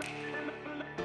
Thank you.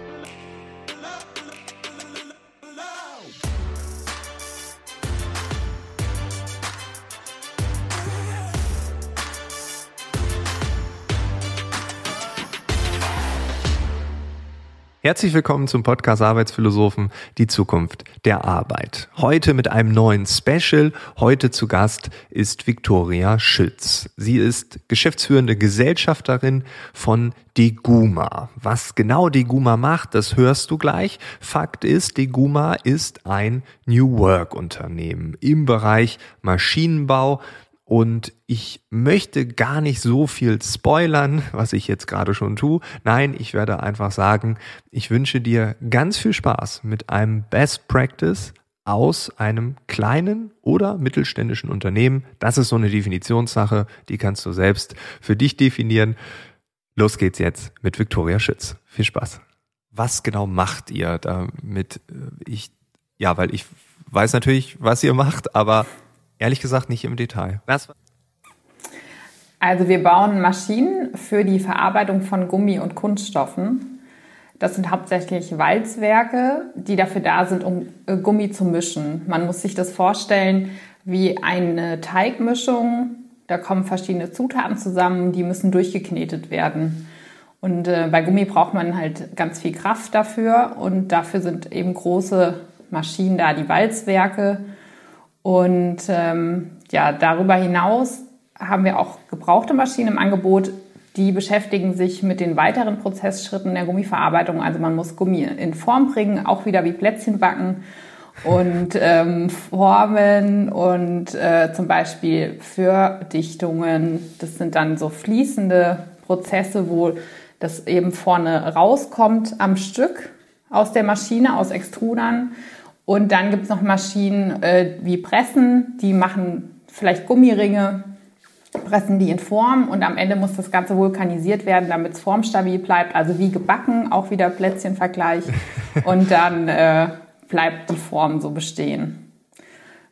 Herzlich willkommen zum Podcast Arbeitsphilosophen, die Zukunft der Arbeit. Heute mit einem neuen Special. Heute zu Gast ist Viktoria Schütz. Sie ist geschäftsführende Gesellschafterin von Deguma. Was genau Deguma macht, das hörst du gleich. Fakt ist, Deguma ist ein New Work Unternehmen im Bereich Maschinenbau und ich möchte gar nicht so viel spoilern, was ich jetzt gerade schon tue. Nein, ich werde einfach sagen, ich wünsche dir ganz viel Spaß mit einem Best Practice aus einem kleinen oder mittelständischen Unternehmen. Das ist so eine Definitionssache, die kannst du selbst für dich definieren. Los geht's jetzt mit Viktoria Schütz. Viel Spaß. Was genau macht ihr damit? Ich, ja, weil ich weiß natürlich, was ihr macht, aber Ehrlich gesagt nicht im Detail. Was? Also wir bauen Maschinen für die Verarbeitung von Gummi und Kunststoffen. Das sind hauptsächlich Walzwerke, die dafür da sind, um äh, Gummi zu mischen. Man muss sich das vorstellen wie eine Teigmischung. Da kommen verschiedene Zutaten zusammen, die müssen durchgeknetet werden. Und äh, bei Gummi braucht man halt ganz viel Kraft dafür und dafür sind eben große Maschinen da, die Walzwerke. Und ähm, ja, darüber hinaus haben wir auch gebrauchte Maschinen im Angebot, die beschäftigen sich mit den weiteren Prozessschritten der Gummiverarbeitung. Also man muss Gummi in Form bringen, auch wieder wie Plätzchen backen und ähm, Formen und äh, zum Beispiel für Dichtungen. Das sind dann so fließende Prozesse, wo das eben vorne rauskommt am Stück aus der Maschine, aus Extrudern. Und dann gibt es noch Maschinen äh, wie Pressen, die machen vielleicht Gummiringe, pressen die in Form und am Ende muss das Ganze vulkanisiert werden, damit es formstabil bleibt. Also wie gebacken, auch wieder Plätzchenvergleich. und dann äh, bleibt die Form so bestehen.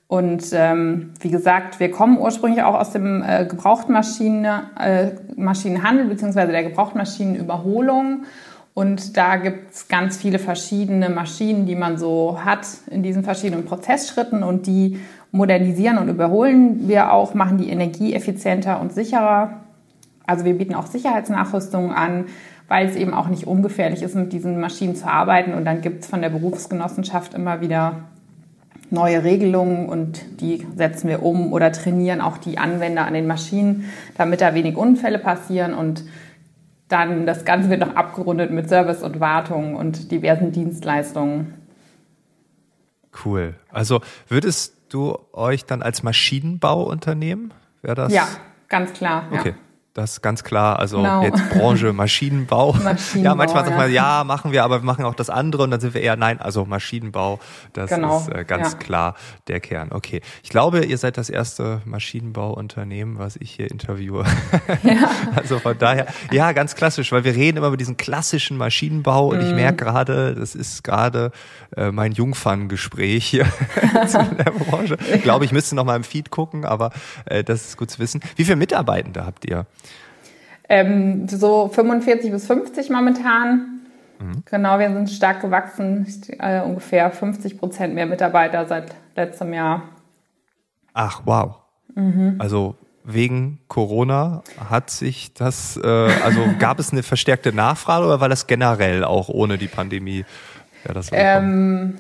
Und ähm, wie gesagt, wir kommen ursprünglich auch aus dem äh, Gebrauchtmaschine, äh, beziehungsweise der Gebrauchtmaschinenüberholung. Und da gibt's ganz viele verschiedene Maschinen, die man so hat in diesen verschiedenen Prozessschritten und die modernisieren und überholen wir auch, machen die Energie effizienter und sicherer. Also wir bieten auch Sicherheitsnachrüstungen an, weil es eben auch nicht ungefährlich ist, mit diesen Maschinen zu arbeiten. Und dann gibt's von der Berufsgenossenschaft immer wieder neue Regelungen und die setzen wir um oder trainieren auch die Anwender an den Maschinen, damit da wenig Unfälle passieren und dann das Ganze wird noch abgerundet mit Service und Wartung und diversen Dienstleistungen. Cool. Also würdest du euch dann als Maschinenbauunternehmen, wäre das? Ja, ganz klar. Okay. Ja. Das ist ganz klar. Also genau. jetzt Branche Maschinenbau. Maschinenbau. Ja, manchmal ja. sagt man, ja, machen wir, aber wir machen auch das andere und dann sind wir eher, nein, also Maschinenbau, das genau. ist äh, ganz ja. klar der Kern. Okay. Ich glaube, ihr seid das erste Maschinenbauunternehmen, was ich hier interviewe. Ja. also von daher, ja, ganz klassisch, weil wir reden immer über diesen klassischen Maschinenbau und mm. ich mhm. merke gerade, das ist gerade äh, mein Jungferngespräch hier in der Branche. Ich glaube, ich müsste noch mal im Feed gucken, aber äh, das ist gut zu wissen. Wie viele Mitarbeitende habt ihr? Ähm, so 45 bis 50 momentan. Mhm. Genau, wir sind stark gewachsen, äh, ungefähr 50 Prozent mehr Mitarbeiter seit letztem Jahr. Ach, wow. Mhm. Also wegen Corona hat sich das, äh, also gab es eine verstärkte Nachfrage oder war das generell auch ohne die Pandemie? Ja, das, ähm,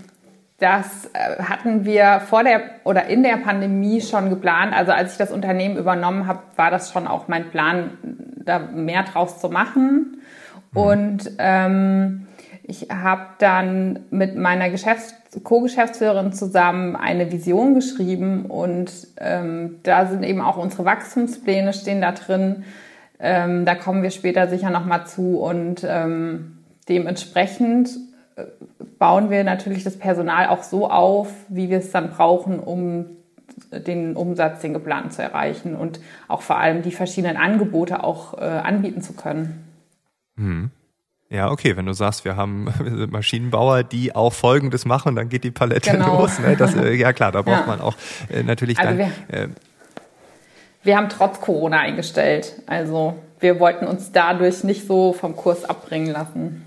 das äh, hatten wir vor der oder in der Pandemie schon geplant. Also als ich das Unternehmen übernommen habe, war das schon auch mein Plan, da mehr draus zu machen. Mhm. Und ähm, ich habe dann mit meiner Geschäfts Co-Geschäftsführerin zusammen eine Vision geschrieben und ähm, da sind eben auch unsere Wachstumspläne stehen da drin. Ähm, da kommen wir später sicher nochmal zu und ähm, dementsprechend bauen wir natürlich das Personal auch so auf, wie wir es dann brauchen, um den Umsatz, den geplanten zu erreichen und auch vor allem die verschiedenen Angebote auch äh, anbieten zu können. Hm. Ja, okay, wenn du sagst, wir haben Maschinenbauer, die auch Folgendes machen, dann geht die Palette genau. los. Ne? Das, äh, ja klar, da braucht ja. man auch äh, natürlich also dann. Wir, äh, wir haben trotz Corona eingestellt. Also wir wollten uns dadurch nicht so vom Kurs abbringen lassen.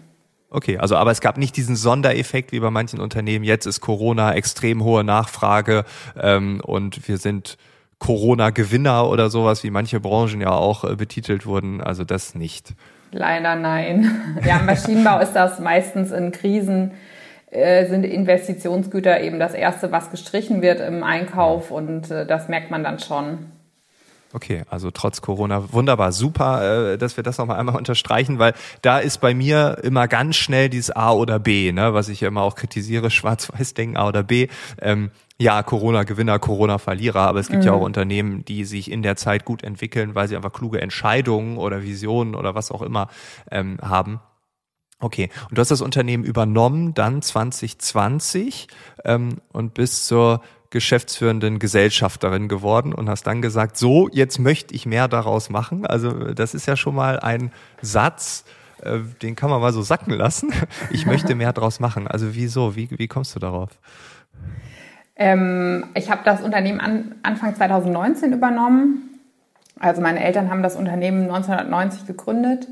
Okay, also aber es gab nicht diesen Sondereffekt wie bei manchen Unternehmen. Jetzt ist Corona extrem hohe Nachfrage ähm, und wir sind Corona-Gewinner oder sowas, wie manche Branchen ja auch äh, betitelt wurden. Also das nicht. Leider nein. Ja, im Maschinenbau ist das meistens in Krisen äh, sind Investitionsgüter eben das erste, was gestrichen wird im Einkauf und äh, das merkt man dann schon. Okay, also trotz Corona wunderbar, super, äh, dass wir das nochmal einmal unterstreichen, weil da ist bei mir immer ganz schnell dieses A oder B, ne, was ich ja immer auch kritisiere, schwarz-weiß denken, A oder B. Ähm, ja, Corona-Gewinner, Corona-Verlierer, aber es gibt mhm. ja auch Unternehmen, die sich in der Zeit gut entwickeln, weil sie einfach kluge Entscheidungen oder Visionen oder was auch immer ähm, haben. Okay, und du hast das Unternehmen übernommen, dann 2020 ähm, und bist zur geschäftsführenden Gesellschafterin geworden und hast dann gesagt, so, jetzt möchte ich mehr daraus machen. Also das ist ja schon mal ein Satz, äh, den kann man mal so sacken lassen. Ich möchte mehr daraus machen. Also wieso? Wie, wie kommst du darauf? Ähm, ich habe das Unternehmen an, Anfang 2019 übernommen. Also meine Eltern haben das Unternehmen 1990 gegründet.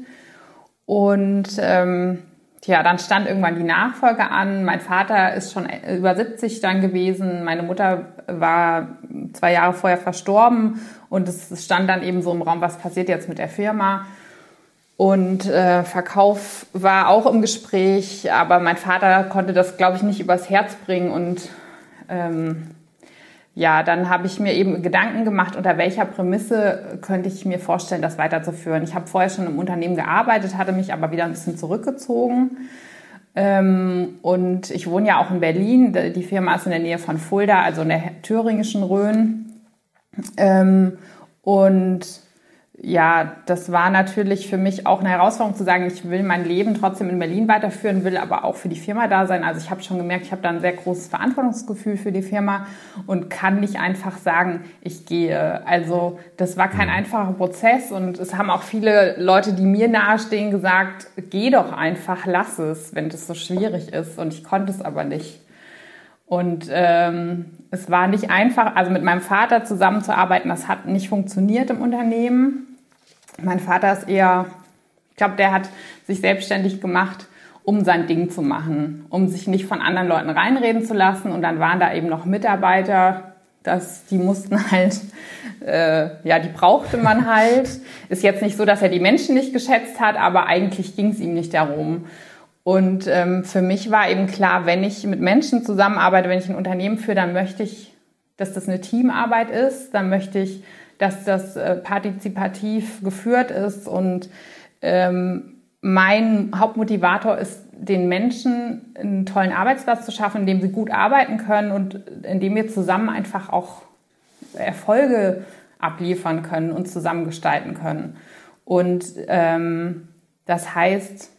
Und ähm, ja, dann stand irgendwann die Nachfolge an. Mein Vater ist schon über 70 dann gewesen. Meine Mutter war zwei Jahre vorher verstorben. Und es stand dann eben so im Raum, was passiert jetzt mit der Firma. Und äh, Verkauf war auch im Gespräch, aber mein Vater konnte das, glaube ich, nicht übers Herz bringen und ähm, ja, dann habe ich mir eben Gedanken gemacht, unter welcher Prämisse könnte ich mir vorstellen, das weiterzuführen. Ich habe vorher schon im Unternehmen gearbeitet, hatte mich aber wieder ein bisschen zurückgezogen. Ähm, und ich wohne ja auch in Berlin. Die Firma ist in der Nähe von Fulda, also in der thüringischen Rhön. Ähm, und ja, das war natürlich für mich auch eine Herausforderung zu sagen, ich will mein Leben trotzdem in Berlin weiterführen, will aber auch für die Firma da sein. Also ich habe schon gemerkt, ich habe da ein sehr großes Verantwortungsgefühl für die Firma und kann nicht einfach sagen, ich gehe. Also das war kein mhm. einfacher Prozess und es haben auch viele Leute, die mir nahestehen, gesagt, geh doch einfach, lass es, wenn das so schwierig ist. Und ich konnte es aber nicht. Und ähm, es war nicht einfach, also mit meinem Vater zusammenzuarbeiten, das hat nicht funktioniert im Unternehmen. Mein Vater ist eher, ich glaube, der hat sich selbstständig gemacht, um sein Ding zu machen, um sich nicht von anderen Leuten reinreden zu lassen. Und dann waren da eben noch Mitarbeiter, das, die mussten halt, äh, ja, die brauchte man halt. Ist jetzt nicht so, dass er die Menschen nicht geschätzt hat, aber eigentlich ging es ihm nicht darum. Und ähm, für mich war eben klar, wenn ich mit Menschen zusammenarbeite, wenn ich ein Unternehmen führe, dann möchte ich, dass das eine Teamarbeit ist, dann möchte ich dass das äh, partizipativ geführt ist und ähm, mein Hauptmotivator ist, den Menschen einen tollen Arbeitsplatz zu schaffen, in dem sie gut arbeiten können und in dem wir zusammen einfach auch Erfolge abliefern können und zusammen gestalten können. Und ähm, das heißt,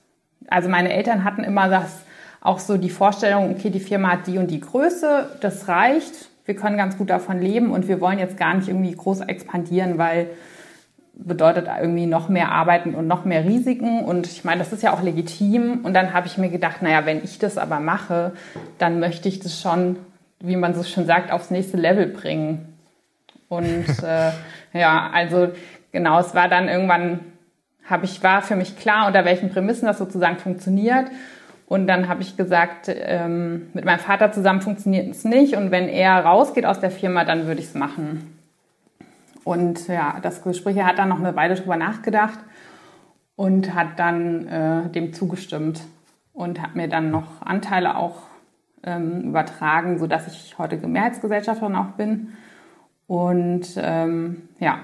also meine Eltern hatten immer das auch so die Vorstellung, okay, die Firma hat die und die Größe, das reicht, wir können ganz gut davon leben und wir wollen jetzt gar nicht irgendwie groß expandieren, weil bedeutet irgendwie noch mehr Arbeiten und noch mehr Risiken. Und ich meine, das ist ja auch legitim. Und dann habe ich mir gedacht, naja, wenn ich das aber mache, dann möchte ich das schon, wie man so schön sagt, aufs nächste Level bringen. Und äh, ja, also genau, es war dann irgendwann, habe ich, war für mich klar, unter welchen Prämissen das sozusagen funktioniert. Und dann habe ich gesagt, ähm, mit meinem Vater zusammen funktioniert es nicht. Und wenn er rausgeht aus der Firma, dann würde ich es machen. Und ja, das Gespräch hat dann noch eine Weile drüber nachgedacht und hat dann äh, dem zugestimmt und hat mir dann noch Anteile auch ähm, übertragen, sodass ich heute Mehrheitsgesellschafterin auch bin. Und ähm, ja,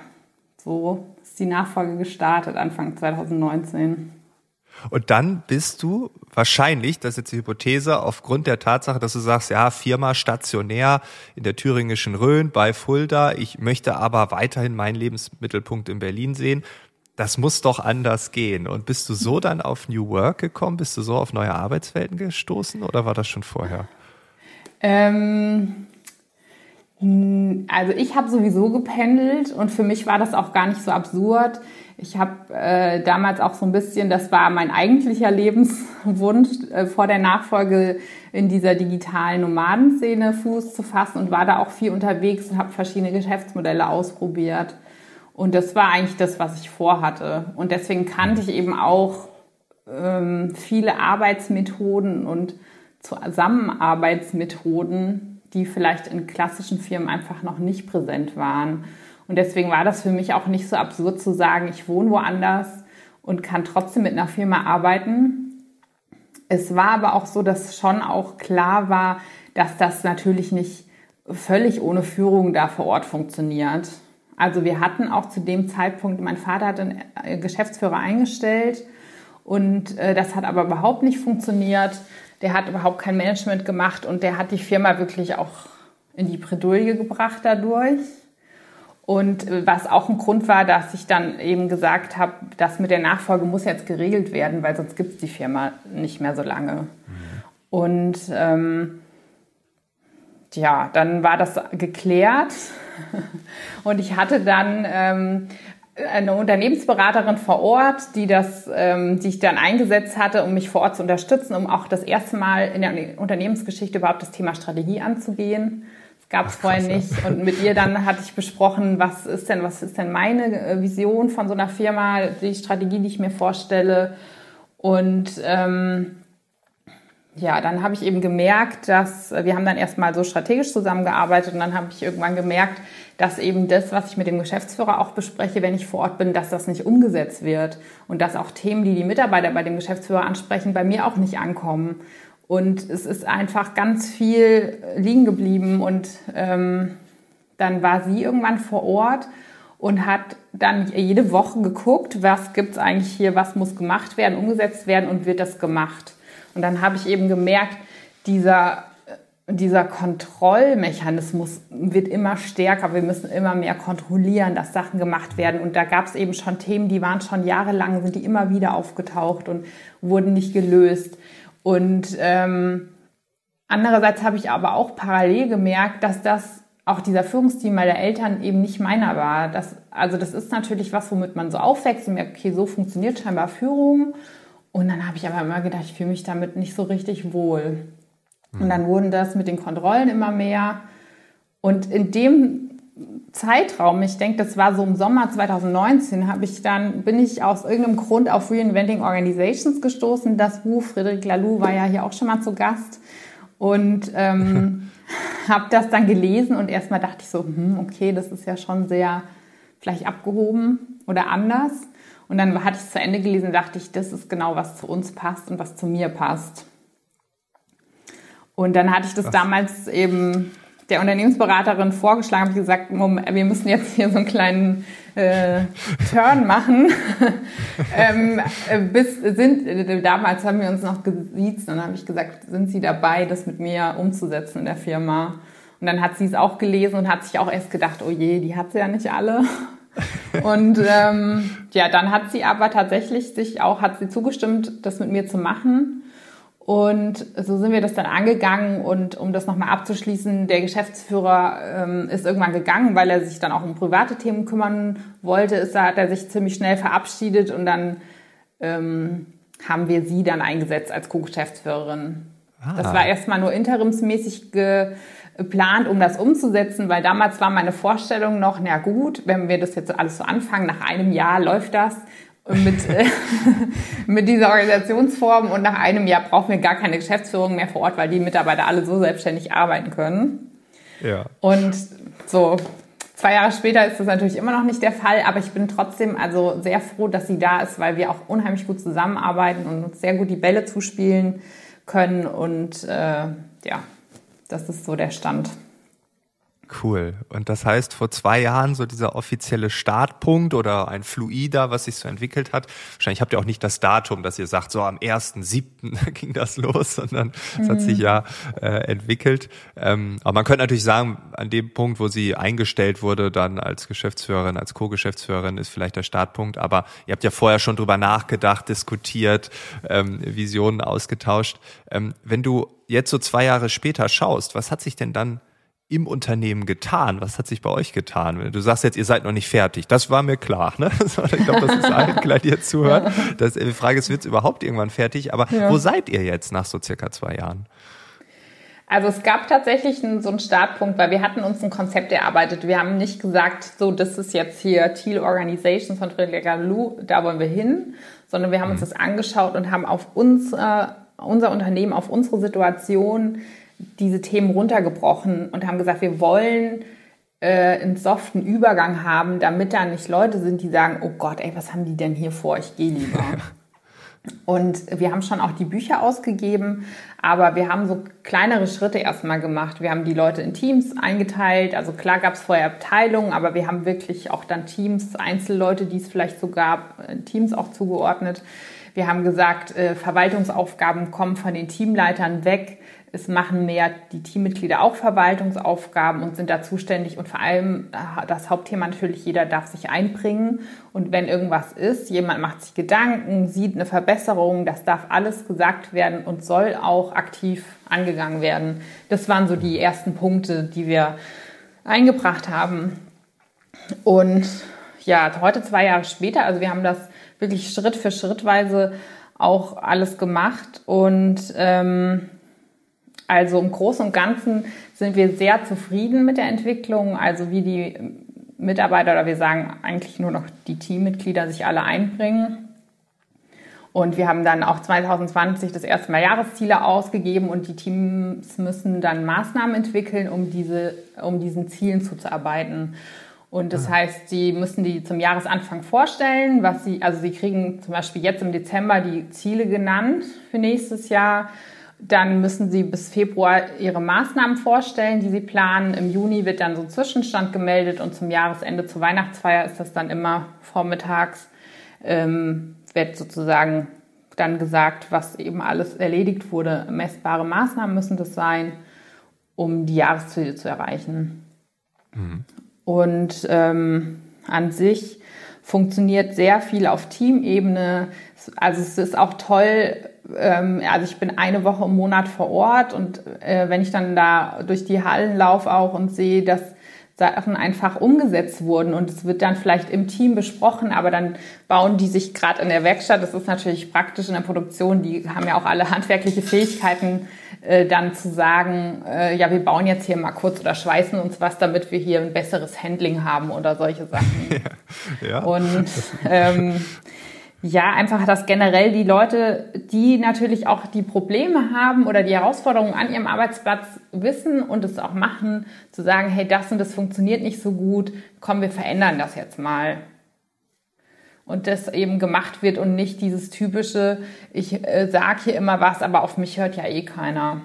so ist die Nachfolge gestartet, Anfang 2019. Und dann bist du wahrscheinlich, das ist jetzt die Hypothese, aufgrund der Tatsache, dass du sagst, ja, Firma stationär in der thüringischen Rhön bei Fulda, ich möchte aber weiterhin meinen Lebensmittelpunkt in Berlin sehen. Das muss doch anders gehen. Und bist du so dann auf New Work gekommen? Bist du so auf neue Arbeitswelten gestoßen oder war das schon vorher? Ähm, also ich habe sowieso gependelt und für mich war das auch gar nicht so absurd. Ich habe äh, damals auch so ein bisschen, das war mein eigentlicher Lebenswunsch, äh, vor der Nachfolge in dieser digitalen Nomadenszene Fuß zu fassen und war da auch viel unterwegs und habe verschiedene Geschäftsmodelle ausprobiert. Und das war eigentlich das, was ich vorhatte. Und deswegen kannte ich eben auch ähm, viele Arbeitsmethoden und Zusammenarbeitsmethoden, die vielleicht in klassischen Firmen einfach noch nicht präsent waren. Und deswegen war das für mich auch nicht so absurd zu sagen, ich wohne woanders und kann trotzdem mit einer Firma arbeiten. Es war aber auch so, dass schon auch klar war, dass das natürlich nicht völlig ohne Führung da vor Ort funktioniert. Also wir hatten auch zu dem Zeitpunkt, mein Vater hat einen äh, Geschäftsführer eingestellt und äh, das hat aber überhaupt nicht funktioniert. Der hat überhaupt kein Management gemacht und der hat die Firma wirklich auch in die Bredouille gebracht dadurch. Und äh, was auch ein Grund war, dass ich dann eben gesagt habe, das mit der Nachfolge muss jetzt geregelt werden, weil sonst gibt es die Firma nicht mehr so lange. Mhm. Und ähm, ja, dann war das geklärt und ich hatte dann ähm, eine Unternehmensberaterin vor Ort, die das, ähm, die ich dann eingesetzt hatte, um mich vor Ort zu unterstützen, um auch das erste Mal in der Unternehmensgeschichte überhaupt das Thema Strategie anzugehen. Gab es vorher nicht. Und mit ihr dann hatte ich besprochen, was ist denn, was ist denn meine äh, Vision von so einer Firma, die Strategie, die ich mir vorstelle. Und ähm, ja, dann habe ich eben gemerkt, dass wir haben dann erstmal so strategisch zusammengearbeitet und dann habe ich irgendwann gemerkt, dass eben das, was ich mit dem Geschäftsführer auch bespreche, wenn ich vor Ort bin, dass das nicht umgesetzt wird und dass auch Themen, die die Mitarbeiter bei dem Geschäftsführer ansprechen, bei mir auch nicht ankommen. Und es ist einfach ganz viel liegen geblieben und ähm, dann war sie irgendwann vor Ort und hat dann jede Woche geguckt, was gibt's eigentlich hier, was muss gemacht werden, umgesetzt werden und wird das gemacht. Und dann habe ich eben gemerkt, dieser, dieser Kontrollmechanismus wird immer stärker. Wir müssen immer mehr kontrollieren, dass Sachen gemacht werden. Und da gab es eben schon Themen, die waren schon jahrelang, sind die immer wieder aufgetaucht und wurden nicht gelöst. Und ähm, andererseits habe ich aber auch parallel gemerkt, dass das auch dieser Führungsteam meiner Eltern eben nicht meiner war. Das, also das ist natürlich was, womit man so aufwächst und merkt, okay, so funktioniert scheinbar Führung. Und dann habe ich aber immer gedacht, ich fühle mich damit nicht so richtig wohl. Und dann wurden das mit den Kontrollen immer mehr. Und in dem Zeitraum, ich denke, das war so im Sommer 2019, habe ich dann, bin ich aus irgendeinem Grund auf Reinventing Organizations gestoßen. Das Buch, Friedrich Laloux war ja hier auch schon mal zu Gast. Und ähm, habe das dann gelesen und erstmal dachte ich so, hm, okay, das ist ja schon sehr vielleicht abgehoben oder anders. Und dann hatte ich es zu Ende gelesen und dachte ich, das ist genau, was zu uns passt und was zu mir passt. Und dann hatte ich das was? damals eben der Unternehmensberaterin vorgeschlagen, habe ich gesagt, wir müssen jetzt hier so einen kleinen äh, Turn machen. ähm, äh, bis sind äh, damals haben wir uns noch gesiezt und dann habe ich gesagt, sind Sie dabei, das mit mir umzusetzen in der Firma? Und dann hat sie es auch gelesen und hat sich auch erst gedacht, oh je, die hat sie ja nicht alle. Und ähm, ja, dann hat sie aber tatsächlich sich auch, hat sie zugestimmt, das mit mir zu machen. Und so sind wir das dann angegangen und um das nochmal abzuschließen, der Geschäftsführer ähm, ist irgendwann gegangen, weil er sich dann auch um private Themen kümmern wollte. Ist, da hat er sich ziemlich schnell verabschiedet und dann ähm, haben wir sie dann eingesetzt als Co-Geschäftsführerin. Ah. Das war erstmal nur interimsmäßig ge geplant, um das umzusetzen, weil damals war meine Vorstellung noch, na gut, wenn wir das jetzt alles so anfangen, nach einem Jahr läuft das mit, äh, mit dieser Organisationsform und nach einem Jahr brauchen wir gar keine Geschäftsführung mehr vor Ort, weil die Mitarbeiter alle so selbstständig arbeiten können. Ja. Und so zwei Jahre später ist das natürlich immer noch nicht der Fall, aber ich bin trotzdem also sehr froh, dass sie da ist, weil wir auch unheimlich gut zusammenarbeiten und uns sehr gut die Bälle zuspielen können und äh, ja, das ist so der Stand. Cool. Und das heißt, vor zwei Jahren so dieser offizielle Startpunkt oder ein Fluider, was sich so entwickelt hat. Wahrscheinlich habt ihr auch nicht das Datum, dass ihr sagt, so am 1.7. ging das los, sondern es mhm. hat sich mhm. ja äh, entwickelt. Ähm, aber man könnte natürlich sagen, an dem Punkt, wo sie eingestellt wurde, dann als Geschäftsführerin, als Co-Geschäftsführerin, ist vielleicht der Startpunkt. Aber ihr habt ja vorher schon drüber nachgedacht, diskutiert, ähm, Visionen ausgetauscht. Ähm, wenn du jetzt so zwei Jahre später schaust, was hat sich denn dann im Unternehmen getan? Was hat sich bei euch getan? Du sagst jetzt, ihr seid noch nicht fertig. Das war mir klar. Ne? Ich glaube, das ist allen klar, die jetzt zuhören. Das, die Frage ist, wird es überhaupt irgendwann fertig? Aber ja. wo seid ihr jetzt nach so circa zwei Jahren? Also es gab tatsächlich einen, so einen Startpunkt, weil wir hatten uns ein Konzept erarbeitet. Wir haben nicht gesagt, so das ist jetzt hier Teal Organizations von Friedrich Laloux, da wollen wir hin, sondern wir haben uns mhm. das angeschaut und haben auf uns, äh, unser Unternehmen, auf unsere Situation diese Themen runtergebrochen und haben gesagt, wir wollen äh, einen soften Übergang haben, damit da nicht Leute sind, die sagen, oh Gott, ey, was haben die denn hier vor? Ich gehe lieber. Und wir haben schon auch die Bücher ausgegeben, aber wir haben so kleinere Schritte erstmal gemacht. Wir haben die Leute in Teams eingeteilt. Also klar gab es vorher Abteilungen, aber wir haben wirklich auch dann Teams, Einzelleute, die es vielleicht so gab, äh, Teams auch zugeordnet. Wir haben gesagt, äh, Verwaltungsaufgaben kommen von den Teamleitern weg. Es machen mehr die Teammitglieder auch Verwaltungsaufgaben und sind da zuständig. Und vor allem äh, das Hauptthema natürlich, jeder darf sich einbringen. Und wenn irgendwas ist, jemand macht sich Gedanken, sieht eine Verbesserung, das darf alles gesagt werden und soll auch aktiv angegangen werden. Das waren so die ersten Punkte, die wir eingebracht haben. Und ja, heute zwei Jahre später, also wir haben das wirklich Schritt für Schrittweise auch alles gemacht und ähm, also im Großen und Ganzen sind wir sehr zufrieden mit der Entwicklung, also wie die Mitarbeiter oder wir sagen eigentlich nur noch die Teammitglieder sich alle einbringen. Und wir haben dann auch 2020 das erste Mal Jahresziele ausgegeben und die Teams müssen dann Maßnahmen entwickeln, um, diese, um diesen Zielen zuzuarbeiten. Und das heißt, sie müssen die zum Jahresanfang vorstellen, was sie, also sie kriegen zum Beispiel jetzt im Dezember die Ziele genannt für nächstes Jahr dann müssen Sie bis Februar Ihre Maßnahmen vorstellen, die Sie planen. Im Juni wird dann so ein Zwischenstand gemeldet und zum Jahresende zur Weihnachtsfeier ist das dann immer vormittags, ähm, wird sozusagen dann gesagt, was eben alles erledigt wurde. Messbare Maßnahmen müssen das sein, um die Jahresziele zu erreichen. Mhm. Und ähm, an sich funktioniert sehr viel auf Teamebene. Also es ist auch toll, ähm, also ich bin eine Woche im Monat vor Ort und äh, wenn ich dann da durch die Hallen laufe auch und sehe, dass Sachen einfach umgesetzt wurden und es wird dann vielleicht im Team besprochen, aber dann bauen die sich gerade in der Werkstatt. Das ist natürlich praktisch in der Produktion. Die haben ja auch alle handwerkliche Fähigkeiten, äh, dann zu sagen, äh, ja, wir bauen jetzt hier mal kurz oder schweißen uns was, damit wir hier ein besseres Handling haben oder solche Sachen. ja, ja. Und ähm, ja, einfach, dass generell die Leute, die natürlich auch die Probleme haben oder die Herausforderungen an ihrem Arbeitsplatz wissen und es auch machen, zu sagen, hey, das und das funktioniert nicht so gut, komm, wir verändern das jetzt mal. Und das eben gemacht wird und nicht dieses typische, ich äh, sage hier immer was, aber auf mich hört ja eh keiner.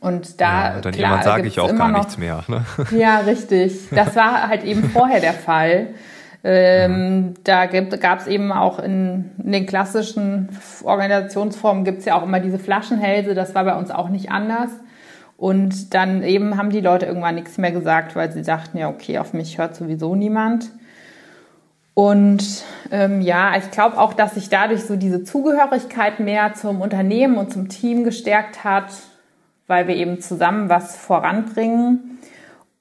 Und da ja, dann klar, jemand sage ich auch gar noch, nichts mehr. Ne? Ja, richtig. Das war halt eben vorher der Fall. Ähm, Da gab es eben auch in, in, den klassischen Organisationsformen gibt es ja auch immer diese Flaschenhälse. Das war bei uns auch nicht anders. Und dann eben haben die Leute irgendwann nichts mehr gesagt, weil sie dachten, ja, okay, auf mich hört sowieso niemand. Und ähm, ja, ich glaube auch, dass sich dadurch so diese Zugehörigkeit mehr zum Unternehmen und zum Team gestärkt hat, weil wir eben zusammen was voranbringen.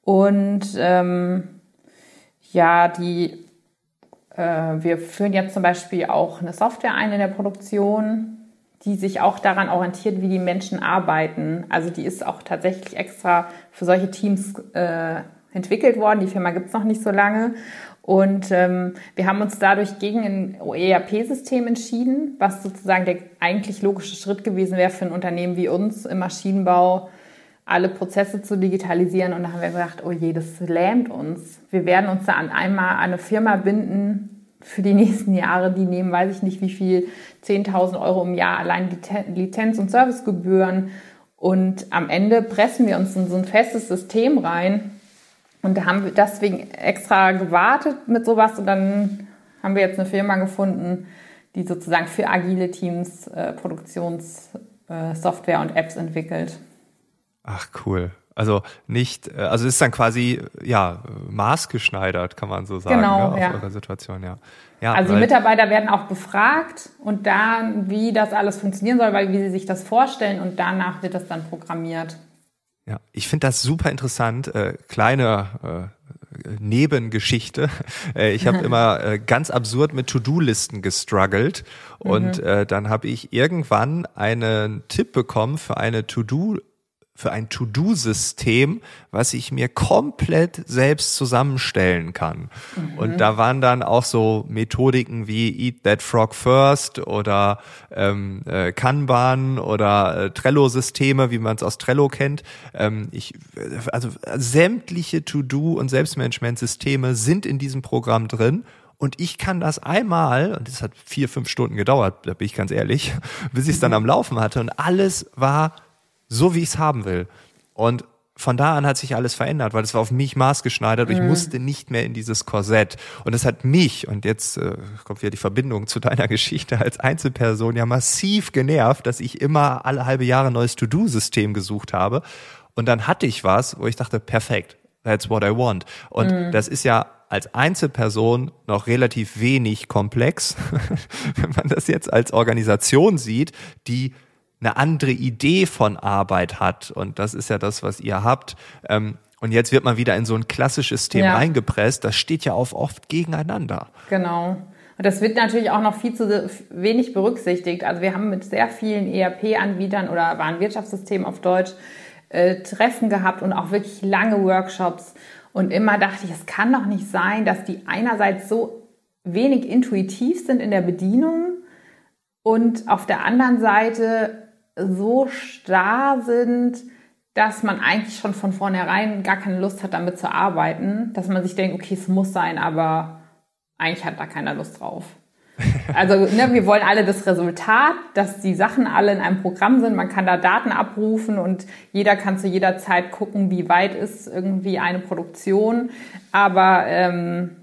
Und ähm, ja, die wir führen jetzt zum Beispiel auch eine Software ein in der Produktion, die sich auch daran orientiert, wie die Menschen arbeiten. Also die ist auch tatsächlich extra für solche Teams äh, entwickelt worden. Die Firma gibt es noch nicht so lange. Und ähm, wir haben uns dadurch gegen ein ERP-System entschieden, was sozusagen der eigentlich logische Schritt gewesen wäre für ein Unternehmen wie uns im Maschinenbau, alle Prozesse zu digitalisieren. Und da haben wir gesagt, oh je, das lähmt uns. Wir werden uns da an einmal eine Firma binden für die nächsten Jahre. Die nehmen, weiß ich nicht wie viel, 10.000 Euro im Jahr allein Lizenz- und Servicegebühren. Und am Ende pressen wir uns in so ein festes System rein. Und da haben wir deswegen extra gewartet mit sowas. Und dann haben wir jetzt eine Firma gefunden, die sozusagen für agile Teams äh, Produktionssoftware äh, und Apps entwickelt. Ach, cool. Also nicht, äh, also ist dann quasi ja maßgeschneidert, kann man so sagen, genau, ne, auf ja. eure Situation, ja. ja also die Mitarbeiter werden auch befragt und dann, wie das alles funktionieren soll, weil wie sie sich das vorstellen und danach wird das dann programmiert. Ja, ich finde das super interessant. Äh, kleine äh, Nebengeschichte. Äh, ich habe immer äh, ganz absurd mit To-Do-Listen gestruggelt und mhm. äh, dann habe ich irgendwann einen Tipp bekommen für eine To-Do für ein To-Do-System, was ich mir komplett selbst zusammenstellen kann. Mhm. Und da waren dann auch so Methodiken wie Eat That Frog First oder ähm, äh, Kanban oder äh, Trello-Systeme, wie man es aus Trello kennt. Ähm, ich, also sämtliche To-Do- und Selbstmanagement-Systeme sind in diesem Programm drin. Und ich kann das einmal, und das hat vier, fünf Stunden gedauert, da bin ich ganz ehrlich, bis ich es dann am Laufen hatte. Und alles war so, wie ich es haben will. Und von da an hat sich alles verändert, weil es war auf mich maßgeschneidert und ich mhm. musste nicht mehr in dieses Korsett. Und es hat mich, und jetzt äh, kommt wieder die Verbindung zu deiner Geschichte als Einzelperson, ja massiv genervt, dass ich immer alle halbe Jahre ein neues To-Do-System gesucht habe. Und dann hatte ich was, wo ich dachte, perfekt, that's what I want. Und mhm. das ist ja als Einzelperson noch relativ wenig komplex, wenn man das jetzt als Organisation sieht, die eine andere Idee von Arbeit hat. Und das ist ja das, was ihr habt. Ähm, und jetzt wird man wieder in so ein klassisches System ja. reingepresst. Das steht ja auch oft gegeneinander. Genau. Und das wird natürlich auch noch viel zu wenig berücksichtigt. Also wir haben mit sehr vielen ERP-Anbietern oder Warenwirtschaftssystemen auf Deutsch äh, Treffen gehabt und auch wirklich lange Workshops. Und immer dachte ich, es kann doch nicht sein, dass die einerseits so wenig intuitiv sind in der Bedienung und auf der anderen Seite so starr sind, dass man eigentlich schon von vornherein gar keine Lust hat, damit zu arbeiten, dass man sich denkt, okay, es muss sein, aber eigentlich hat da keiner Lust drauf. Also ne, wir wollen alle das Resultat, dass die Sachen alle in einem Programm sind. Man kann da Daten abrufen und jeder kann zu jeder Zeit gucken, wie weit ist irgendwie eine Produktion. Aber ähm,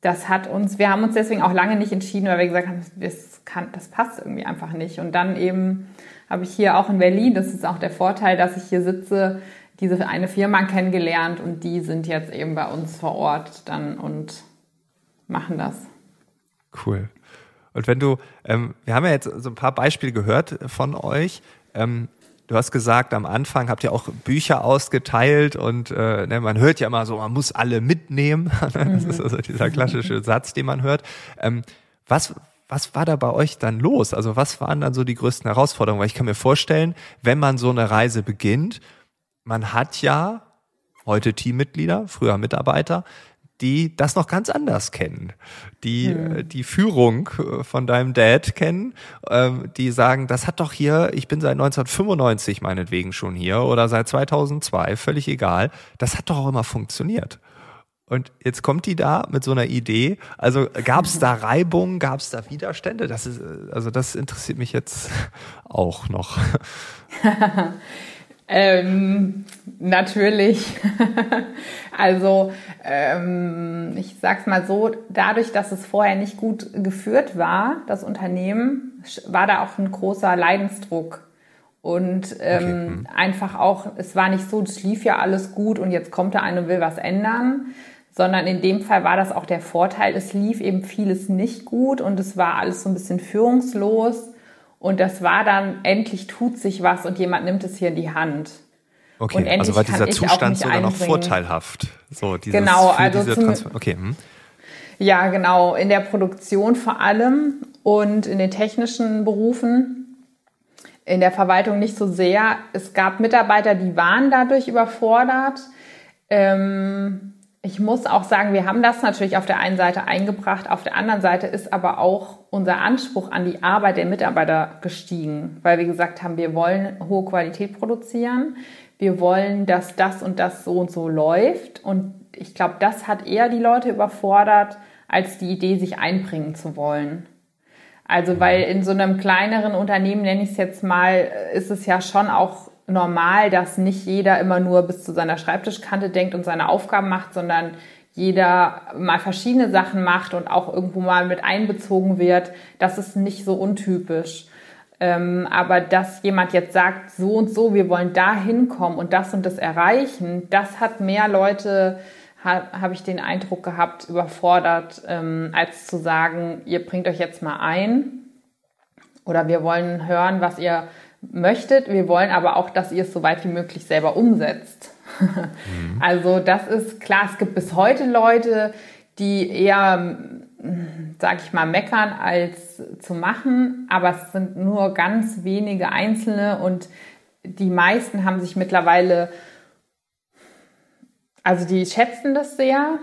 das hat uns, wir haben uns deswegen auch lange nicht entschieden, weil wir gesagt haben, das, kann, das passt irgendwie einfach nicht. Und dann eben habe ich hier auch in Berlin, das ist auch der Vorteil, dass ich hier sitze, diese eine Firma kennengelernt und die sind jetzt eben bei uns vor Ort dann und machen das. Cool. Und wenn du, ähm, wir haben ja jetzt so ein paar Beispiele gehört von euch. Ähm, du hast gesagt, am Anfang habt ihr auch Bücher ausgeteilt und äh, ne, man hört ja immer so, man muss alle mitnehmen. das ist also dieser klassische Satz, den man hört. Ähm, was, was war da bei euch dann los? Also was waren dann so die größten Herausforderungen? Weil ich kann mir vorstellen, wenn man so eine Reise beginnt, man hat ja heute Teammitglieder, früher Mitarbeiter, die das noch ganz anders kennen, die hm. die Führung äh, von deinem Dad kennen, ähm, die sagen, das hat doch hier, ich bin seit 1995 meinetwegen schon hier oder seit 2002, völlig egal, das hat doch auch immer funktioniert. Und jetzt kommt die da mit so einer Idee. Also gab es da Reibung, gab es da Widerstände? Das ist, also das interessiert mich jetzt auch noch. ähm, natürlich. also ähm, ich sag's mal so: Dadurch, dass es vorher nicht gut geführt war, das Unternehmen, war da auch ein großer Leidensdruck und ähm, okay. hm. einfach auch, es war nicht so, es lief ja alles gut und jetzt kommt da einer und will was ändern, sondern in dem Fall war das auch der Vorteil, es lief eben vieles nicht gut und es war alles so ein bisschen führungslos und das war dann, endlich tut sich was und jemand nimmt es hier in die Hand. Okay, also war dieser Zustand sogar noch vorteilhaft. So, dieses, genau, also zum, okay. Hm. Ja, genau, in der Produktion vor allem und in den technischen Berufen, in der Verwaltung nicht so sehr. Es gab Mitarbeiter, die waren dadurch überfordert. Ähm, ich muss auch sagen, wir haben das natürlich auf der einen Seite eingebracht, auf der anderen Seite ist aber auch unser Anspruch an die Arbeit der Mitarbeiter gestiegen, weil wir gesagt haben, wir wollen hohe Qualität produzieren, wir wollen, dass das und das so und so läuft und ich glaube, das hat eher die Leute überfordert, als die Idee, sich einbringen zu wollen. Also, weil in so einem kleineren Unternehmen, nenne ich es jetzt mal, ist es ja schon auch normal, dass nicht jeder immer nur bis zu seiner Schreibtischkante denkt und seine Aufgaben macht, sondern jeder mal verschiedene Sachen macht und auch irgendwo mal mit einbezogen wird. Das ist nicht so untypisch. Ähm, aber dass jemand jetzt sagt, so und so, wir wollen da hinkommen und das und das erreichen, das hat mehr Leute, ha, habe ich den Eindruck gehabt, überfordert, ähm, als zu sagen, ihr bringt euch jetzt mal ein oder wir wollen hören, was ihr möchtet. Wir wollen aber auch, dass ihr es so weit wie möglich selber umsetzt. mhm. Also das ist klar, es gibt bis heute Leute, die eher, sag ich mal, meckern als zu machen, aber es sind nur ganz wenige Einzelne und die meisten haben sich mittlerweile, also die schätzen das sehr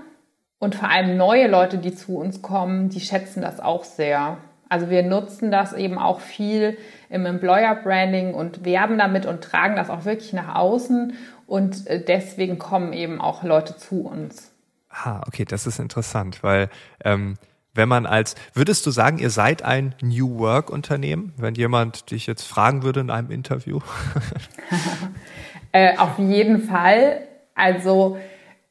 und vor allem neue Leute, die zu uns kommen, die schätzen das auch sehr. Also wir nutzen das eben auch viel im Employer Branding und werben damit und tragen das auch wirklich nach außen und äh, deswegen kommen eben auch Leute zu uns. Ah, okay, das ist interessant, weil ähm, wenn man als, würdest du sagen, ihr seid ein New Work Unternehmen, wenn jemand dich jetzt fragen würde in einem Interview? äh, auf jeden Fall. Also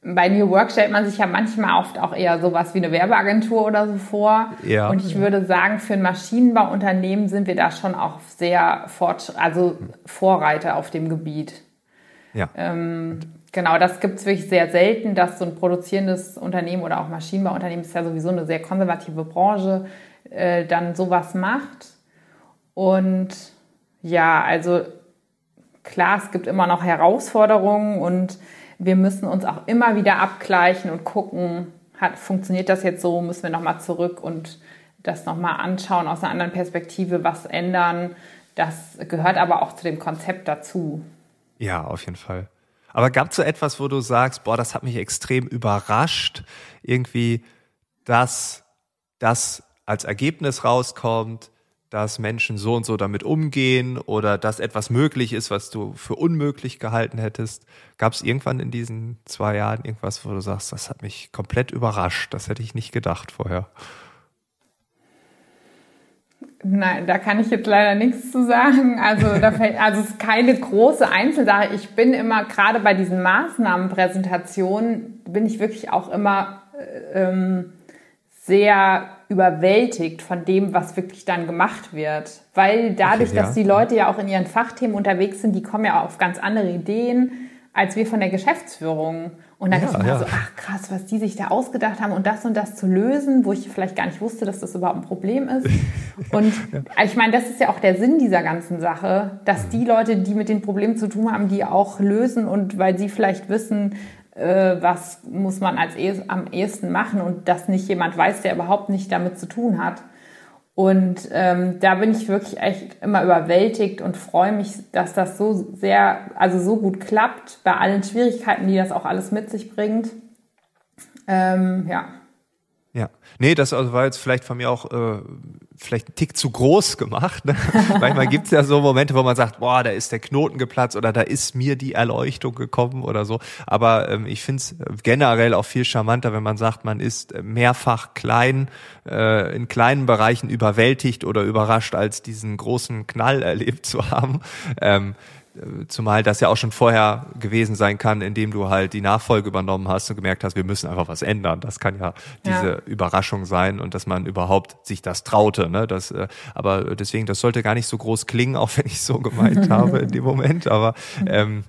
bei New Work stellt man sich ja manchmal oft auch eher sowas wie eine Werbeagentur oder so vor. Ja. Und ich würde sagen, für ein Maschinenbauunternehmen sind wir da schon auch sehr fort, also Vorreiter auf dem Gebiet. Ja. Ähm, genau, das gibt es wirklich sehr selten, dass so ein produzierendes Unternehmen oder auch Maschinenbauunternehmen ist ja sowieso eine sehr konservative Branche, äh, dann sowas macht. Und ja, also klar, es gibt immer noch Herausforderungen und wir müssen uns auch immer wieder abgleichen und gucken, hat, funktioniert das jetzt so, müssen wir nochmal zurück und das nochmal anschauen aus einer anderen Perspektive, was ändern. Das gehört aber auch zu dem Konzept dazu. Ja, auf jeden Fall. Aber gab es so etwas, wo du sagst, boah, das hat mich extrem überrascht, irgendwie, dass das als Ergebnis rauskommt, dass Menschen so und so damit umgehen oder dass etwas möglich ist, was du für unmöglich gehalten hättest? Gab es irgendwann in diesen zwei Jahren irgendwas, wo du sagst, das hat mich komplett überrascht, das hätte ich nicht gedacht vorher? Nein, da kann ich jetzt leider nichts zu sagen. Also, da fällt, also es ist keine große Einzelsache. Ich bin immer, gerade bei diesen Maßnahmenpräsentationen, bin ich wirklich auch immer äh, ähm, sehr überwältigt von dem, was wirklich dann gemacht wird. Weil dadurch, okay, ja. dass die Leute ja auch in ihren Fachthemen unterwegs sind, die kommen ja auf ganz andere Ideen als wir von der Geschäftsführung. Und dann ja, ich immer ja. so, ach krass, was die sich da ausgedacht haben und das und das zu lösen, wo ich vielleicht gar nicht wusste, dass das überhaupt ein Problem ist. Und ja. ich meine, das ist ja auch der Sinn dieser ganzen Sache, dass mhm. die Leute, die mit den Problemen zu tun haben, die auch lösen und weil sie vielleicht wissen, äh, was muss man als eh, am ehesten machen und das nicht jemand weiß, der überhaupt nicht damit zu tun hat. Und ähm, da bin ich wirklich echt immer überwältigt und freue mich, dass das so sehr, also so gut klappt, bei allen Schwierigkeiten, die das auch alles mit sich bringt. Ähm, ja. Ja, nee, das also war jetzt vielleicht von mir auch äh, vielleicht ein Tick zu groß gemacht. Ne? Manchmal gibt's ja so Momente, wo man sagt, boah, da ist der Knoten geplatzt oder da ist mir die Erleuchtung gekommen oder so. Aber ähm, ich find's generell auch viel charmanter, wenn man sagt, man ist mehrfach klein, äh, in kleinen Bereichen überwältigt oder überrascht, als diesen großen Knall erlebt zu haben. Ähm, Zumal das ja auch schon vorher gewesen sein kann, indem du halt die Nachfolge übernommen hast und gemerkt hast, wir müssen einfach was ändern. Das kann ja diese ja. Überraschung sein und dass man überhaupt sich das traute. Ne? Das, äh, aber deswegen, das sollte gar nicht so groß klingen, auch wenn ich so gemeint habe in dem Moment. Aber ähm,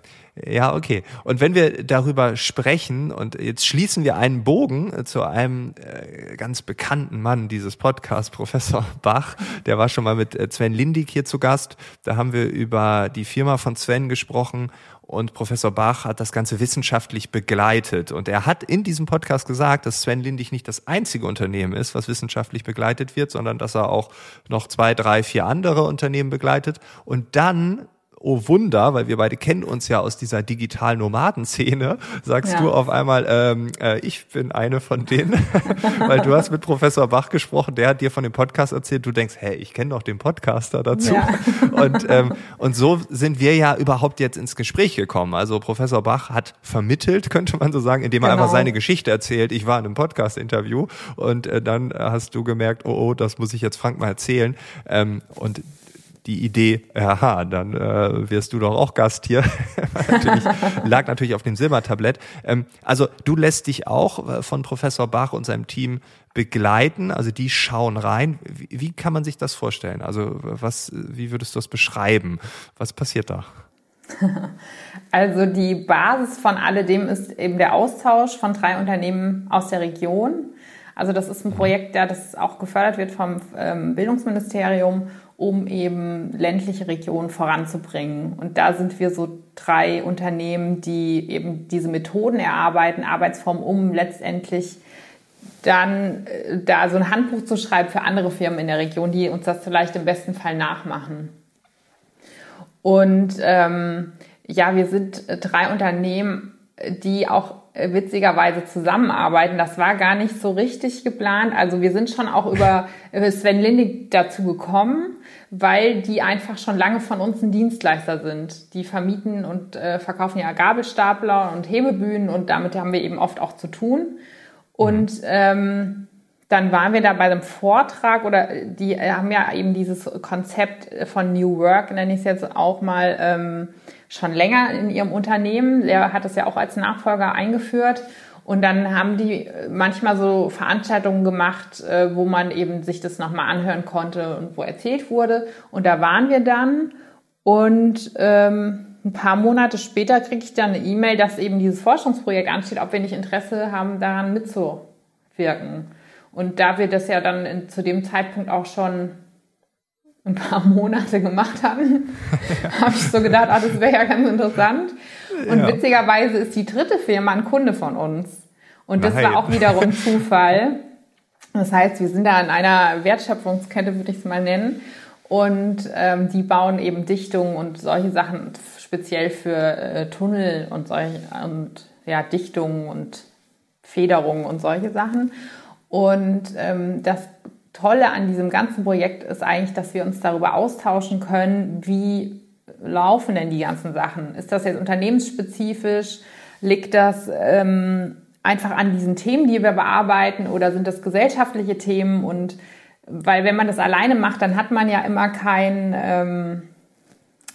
ja, okay. Und wenn wir darüber sprechen, und jetzt schließen wir einen Bogen äh, zu einem äh, ganz bekannten Mann dieses Podcasts, Professor Bach, der war schon mal mit äh, Sven Lindig hier zu Gast. Da haben wir über die Firma von Sven gesprochen und Professor Bach hat das Ganze wissenschaftlich begleitet. Und er hat in diesem Podcast gesagt, dass Sven Lindig nicht das einzige Unternehmen ist, was wissenschaftlich begleitet wird, sondern dass er auch noch zwei, drei, vier andere Unternehmen begleitet. Und dann oh Wunder, weil wir beide kennen uns ja aus dieser digitalen Nomadenszene, sagst ja. du auf einmal, ähm, äh, ich bin eine von denen, weil du hast mit Professor Bach gesprochen, der hat dir von dem Podcast erzählt, du denkst, hey, ich kenne doch den Podcaster dazu. Ja. Und, ähm, und so sind wir ja überhaupt jetzt ins Gespräch gekommen. Also Professor Bach hat vermittelt, könnte man so sagen, indem er genau. einfach seine Geschichte erzählt. Ich war in einem Podcast-Interview und äh, dann hast du gemerkt, oh, oh, das muss ich jetzt Frank mal erzählen. Ähm, und die Idee, aha, dann äh, wirst du doch auch Gast hier. natürlich, lag natürlich auf dem Silbertablett. Ähm, also du lässt dich auch äh, von Professor Bach und seinem Team begleiten, also die schauen rein. Wie, wie kann man sich das vorstellen? Also was, wie würdest du das beschreiben? Was passiert da? Also die Basis von alledem ist eben der Austausch von drei Unternehmen aus der Region. Also das ist ein mhm. Projekt, ja, das auch gefördert wird vom ähm, Bildungsministerium um eben ländliche Regionen voranzubringen. Und da sind wir so drei Unternehmen, die eben diese Methoden erarbeiten, Arbeitsformen, um letztendlich dann äh, da so ein Handbuch zu schreiben für andere Firmen in der Region, die uns das vielleicht im besten Fall nachmachen. Und ähm, ja, wir sind drei Unternehmen, die auch witzigerweise zusammenarbeiten. Das war gar nicht so richtig geplant. Also wir sind schon auch über Sven Lindig dazu gekommen, weil die einfach schon lange von uns ein Dienstleister sind. Die vermieten und äh, verkaufen ja Gabelstapler und Hebebühnen und damit haben wir eben oft auch zu tun. Und ähm, dann waren wir da bei einem Vortrag oder die haben ja eben dieses Konzept von New Work, nenne ich es jetzt auch mal, ähm, schon länger in ihrem Unternehmen. Der hat es ja auch als Nachfolger eingeführt. Und dann haben die manchmal so Veranstaltungen gemacht, äh, wo man eben sich das nochmal anhören konnte und wo erzählt wurde. Und da waren wir dann. Und ähm, ein paar Monate später kriege ich dann eine E-Mail, dass eben dieses Forschungsprojekt ansteht, ob wir nicht Interesse haben, daran mitzuwirken. Und da wir das ja dann in, zu dem Zeitpunkt auch schon ein paar Monate gemacht haben, habe ich so gedacht, ah, das wäre ja ganz interessant. Und ja. witzigerweise ist die dritte Firma ein Kunde von uns. Und das Nein. war auch wiederum Zufall. Das heißt, wir sind da in einer Wertschöpfungskette, würde ich es mal nennen. Und ähm, die bauen eben Dichtungen und solche Sachen speziell für äh, Tunnel und solche und ja, Dichtungen und Federungen und solche Sachen. Und ähm, das Tolle an diesem ganzen Projekt ist eigentlich, dass wir uns darüber austauschen können, wie laufen denn die ganzen Sachen? Ist das jetzt unternehmensspezifisch? Liegt das ähm, einfach an diesen Themen, die wir bearbeiten oder sind das gesellschaftliche Themen? Und weil wenn man das alleine macht, dann hat man ja immer kein, ähm,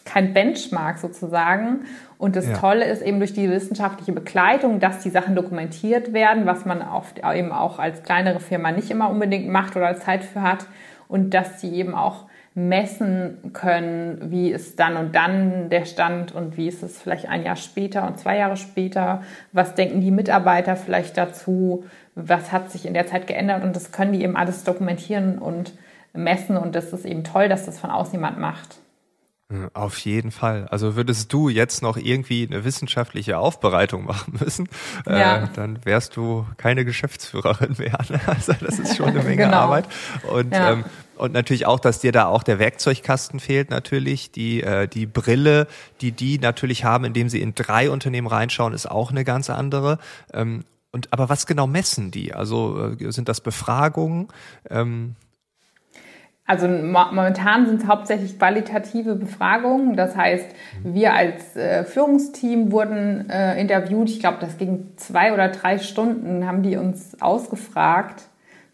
kein Benchmark sozusagen. Und das ja. Tolle ist eben durch die wissenschaftliche Begleitung, dass die Sachen dokumentiert werden, was man oft eben auch als kleinere Firma nicht immer unbedingt macht oder Zeit für hat. Und dass sie eben auch messen können, wie ist dann und dann der Stand und wie ist es vielleicht ein Jahr später und zwei Jahre später. Was denken die Mitarbeiter vielleicht dazu? Was hat sich in der Zeit geändert? Und das können die eben alles dokumentieren und messen. Und das ist eben toll, dass das von außen jemand macht. Auf jeden Fall. Also würdest du jetzt noch irgendwie eine wissenschaftliche Aufbereitung machen müssen, äh, ja. äh, dann wärst du keine Geschäftsführerin mehr. Also das ist schon eine Menge genau. Arbeit. Und, ja. ähm, und natürlich auch, dass dir da auch der Werkzeugkasten fehlt natürlich. Die, äh, die Brille, die die natürlich haben, indem sie in drei Unternehmen reinschauen, ist auch eine ganz andere. Ähm, und aber was genau messen die? Also äh, sind das Befragungen? Ähm, also momentan sind es hauptsächlich qualitative Befragungen. Das heißt, wir als äh, Führungsteam wurden äh, interviewt. Ich glaube, das ging zwei oder drei Stunden, haben die uns ausgefragt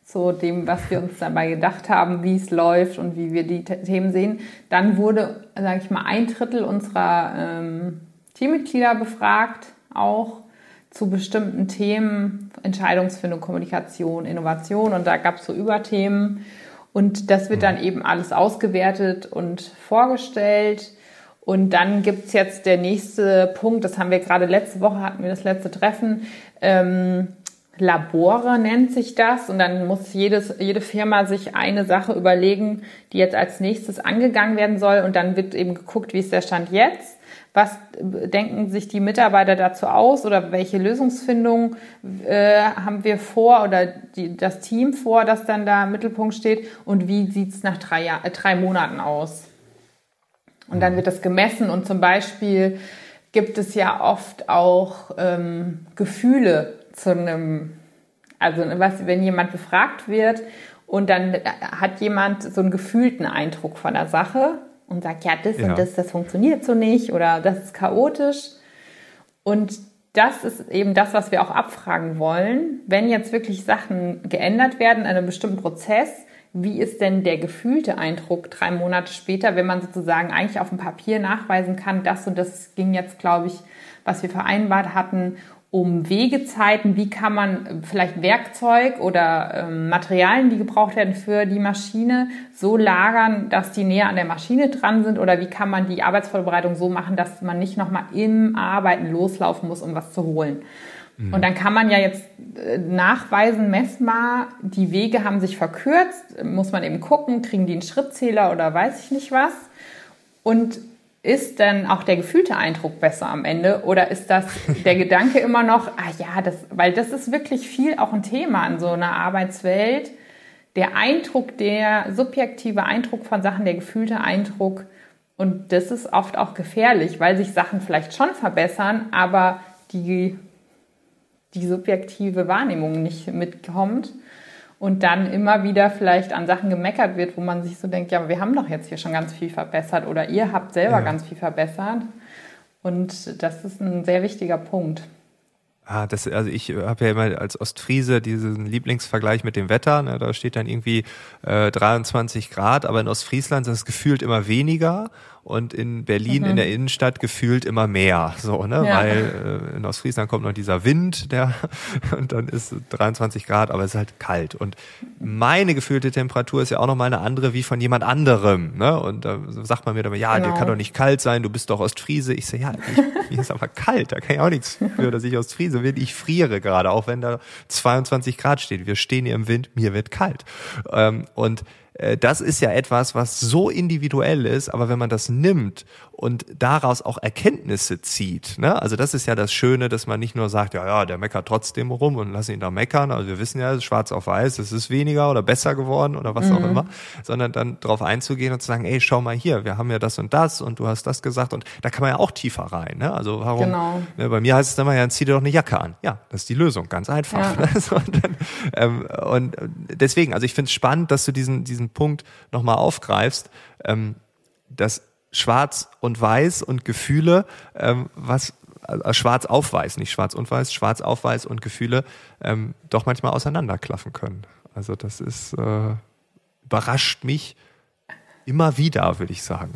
zu dem, was wir uns dabei gedacht haben, wie es läuft und wie wir die Themen sehen. Dann wurde, sage ich mal, ein Drittel unserer ähm, Teammitglieder befragt, auch zu bestimmten Themen, Entscheidungsfindung, Kommunikation, Innovation. Und da gab es so Überthemen. Und das wird dann eben alles ausgewertet und vorgestellt. Und dann gibt's jetzt der nächste Punkt, das haben wir gerade letzte Woche, hatten wir das letzte Treffen. Ähm, Labore nennt sich das. Und dann muss jedes, jede Firma sich eine Sache überlegen, die jetzt als nächstes angegangen werden soll. Und dann wird eben geguckt, wie ist der Stand jetzt was denken sich die Mitarbeiter dazu aus oder welche Lösungsfindung äh, haben wir vor oder die, das Team vor, das dann da im Mittelpunkt steht und wie sieht es nach drei, Jahr, äh, drei Monaten aus? Und dann wird das gemessen und zum Beispiel gibt es ja oft auch ähm, Gefühle zu einem, also was, wenn jemand befragt wird und dann hat jemand so einen gefühlten Eindruck von der Sache und sagt, ja, das ja. und das, das funktioniert so nicht oder das ist chaotisch. Und das ist eben das, was wir auch abfragen wollen. Wenn jetzt wirklich Sachen geändert werden in einem bestimmten Prozess, wie ist denn der gefühlte Eindruck drei Monate später, wenn man sozusagen eigentlich auf dem Papier nachweisen kann, das und das ging jetzt, glaube ich, was wir vereinbart hatten um Wegezeiten, wie kann man vielleicht Werkzeug oder ähm, Materialien, die gebraucht werden für die Maschine, so lagern, dass die näher an der Maschine dran sind oder wie kann man die Arbeitsvorbereitung so machen, dass man nicht nochmal im Arbeiten loslaufen muss, um was zu holen. Mhm. Und dann kann man ja jetzt äh, nachweisen, messbar, die Wege haben sich verkürzt, muss man eben gucken, kriegen die einen Schrittzähler oder weiß ich nicht was. Und ist dann auch der gefühlte Eindruck besser am Ende? Oder ist das der Gedanke immer noch, ah ja, das, weil das ist wirklich viel auch ein Thema in so einer Arbeitswelt. Der Eindruck, der subjektive Eindruck von Sachen, der gefühlte Eindruck. Und das ist oft auch gefährlich, weil sich Sachen vielleicht schon verbessern, aber die, die subjektive Wahrnehmung nicht mitkommt und dann immer wieder vielleicht an Sachen gemeckert wird, wo man sich so denkt, ja, wir haben doch jetzt hier schon ganz viel verbessert oder ihr habt selber ja. ganz viel verbessert. Und das ist ein sehr wichtiger Punkt. Ah, das, also ich habe ja immer als Ostfriese diesen Lieblingsvergleich mit dem Wetter. Ne? Da steht dann irgendwie äh, 23 Grad, aber in Ostfriesland ist es gefühlt immer weniger und in Berlin mhm. in der Innenstadt gefühlt immer mehr. So, ne? Ja. Weil äh, in Ostfriesland kommt noch dieser Wind, der und dann ist 23 Grad, aber es ist halt kalt. Und meine gefühlte Temperatur ist ja auch nochmal eine andere wie von jemand anderem. Ne? Und da sagt man mir dann, ja, genau. dir kann doch nicht kalt sein, du bist doch Ostfriese. Ich sage, ja, ich, mir ist aber kalt, da kann ich auch nichts für, dass ich Ostfriese bin. Ich friere gerade, auch wenn da 22 Grad steht. Wir stehen hier im Wind, mir wird kalt. Ähm, und das ist ja etwas, was so individuell ist, aber wenn man das nimmt und daraus auch Erkenntnisse zieht, ne? also das ist ja das Schöne, dass man nicht nur sagt, ja, ja, der meckert trotzdem rum und lass ihn da meckern, also wir wissen ja, schwarz auf weiß, es ist weniger oder besser geworden oder was mhm. auch immer, sondern dann darauf einzugehen und zu sagen, ey, schau mal hier, wir haben ja das und das und du hast das gesagt und da kann man ja auch tiefer rein, ne? also warum, genau. ne, bei mir heißt es immer, ja, zieh dir doch eine Jacke an, ja, das ist die Lösung, ganz einfach. Ja. Ne? So, und, dann, ähm, und deswegen, also ich finde es spannend, dass du diesen, diesen diesen Punkt nochmal aufgreifst, ähm, dass Schwarz und Weiß und Gefühle, ähm, was äh, Schwarz auf Weiß, nicht Schwarz und Weiß, Schwarz auf Weiß und Gefühle ähm, doch manchmal auseinanderklaffen können. Also das ist äh, überrascht mich immer wieder, würde ich sagen.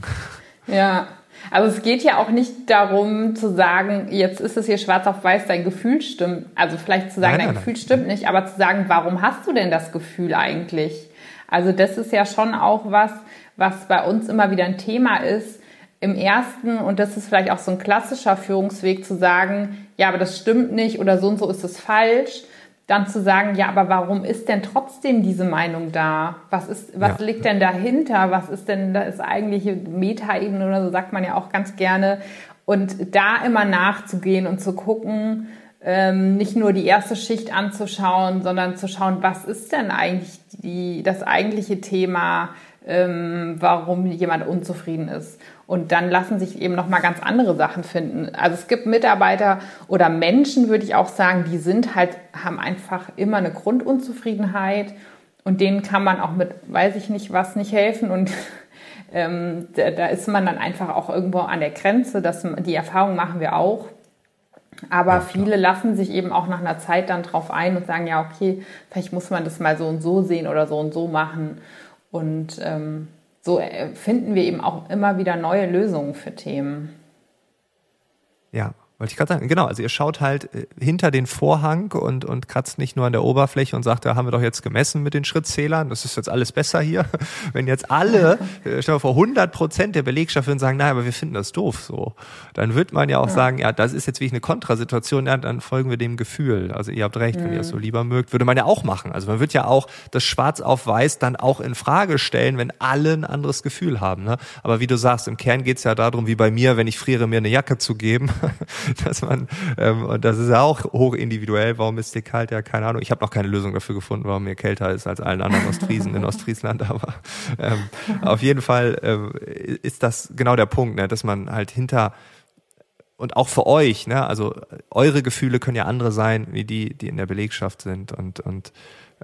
Ja, also es geht ja auch nicht darum zu sagen, jetzt ist es hier schwarz auf weiß, dein Gefühl stimmt. Also vielleicht zu sagen, nein, nein, dein Gefühl nein. stimmt nicht, aber zu sagen, warum hast du denn das Gefühl eigentlich? Also das ist ja schon auch was, was bei uns immer wieder ein Thema ist. Im ersten, und das ist vielleicht auch so ein klassischer Führungsweg zu sagen, ja, aber das stimmt nicht oder so und so ist es falsch. Dann zu sagen, ja, aber warum ist denn trotzdem diese Meinung da? Was ist, was ja. liegt denn dahinter? Was ist denn das eigentliche Metaebene oder so sagt man ja auch ganz gerne. Und da immer nachzugehen und zu gucken, ähm, nicht nur die erste Schicht anzuschauen, sondern zu schauen, was ist denn eigentlich die, das eigentliche Thema, ähm, warum jemand unzufrieden ist. Und dann lassen sich eben noch mal ganz andere Sachen finden. Also es gibt Mitarbeiter oder Menschen, würde ich auch sagen, die sind halt, haben einfach immer eine Grundunzufriedenheit und denen kann man auch mit, weiß ich nicht, was nicht helfen und ähm, da, da ist man dann einfach auch irgendwo an der Grenze. Das, die Erfahrung machen wir auch. Aber ja, viele lassen sich eben auch nach einer Zeit dann drauf ein und sagen, ja, okay, vielleicht muss man das mal so und so sehen oder so und so machen. Und ähm, so äh, finden wir eben auch immer wieder neue Lösungen für Themen. Ja, wollte ich gerade sagen, genau, also ihr schaut halt äh, hinter den Vorhang und, und kratzt nicht nur an der Oberfläche und sagt, da haben wir doch jetzt gemessen mit den Schrittzählern, das ist jetzt alles besser hier. Wenn jetzt alle, äh, stell dir vor, 100 Prozent der Belegschaft würden sagen, nein, aber wir finden das doof so, dann wird man ja auch ja. sagen, ja, das ist jetzt wirklich eine Kontrasituation, ja, dann folgen wir dem Gefühl. Also ihr habt recht, mhm. wenn ihr es so lieber mögt, würde man ja auch machen. Also man wird ja auch das Schwarz auf Weiß dann auch in Frage stellen, wenn alle ein anderes Gefühl haben. Ne? Aber wie du sagst, im Kern geht's ja darum, wie bei mir, wenn ich friere, mir eine Jacke zu geben. dass man, ähm, und das ist ja auch hoch individuell, warum ist dir kalt? Ja, keine Ahnung. Ich habe noch keine Lösung dafür gefunden, warum mir kälter ist als allen anderen Ostfriesen in Ostfriesland, aber ähm, auf jeden Fall ähm, ist das genau der Punkt, ne, dass man halt hinter und auch für euch, ne, also eure Gefühle können ja andere sein, wie die, die in der Belegschaft sind und, und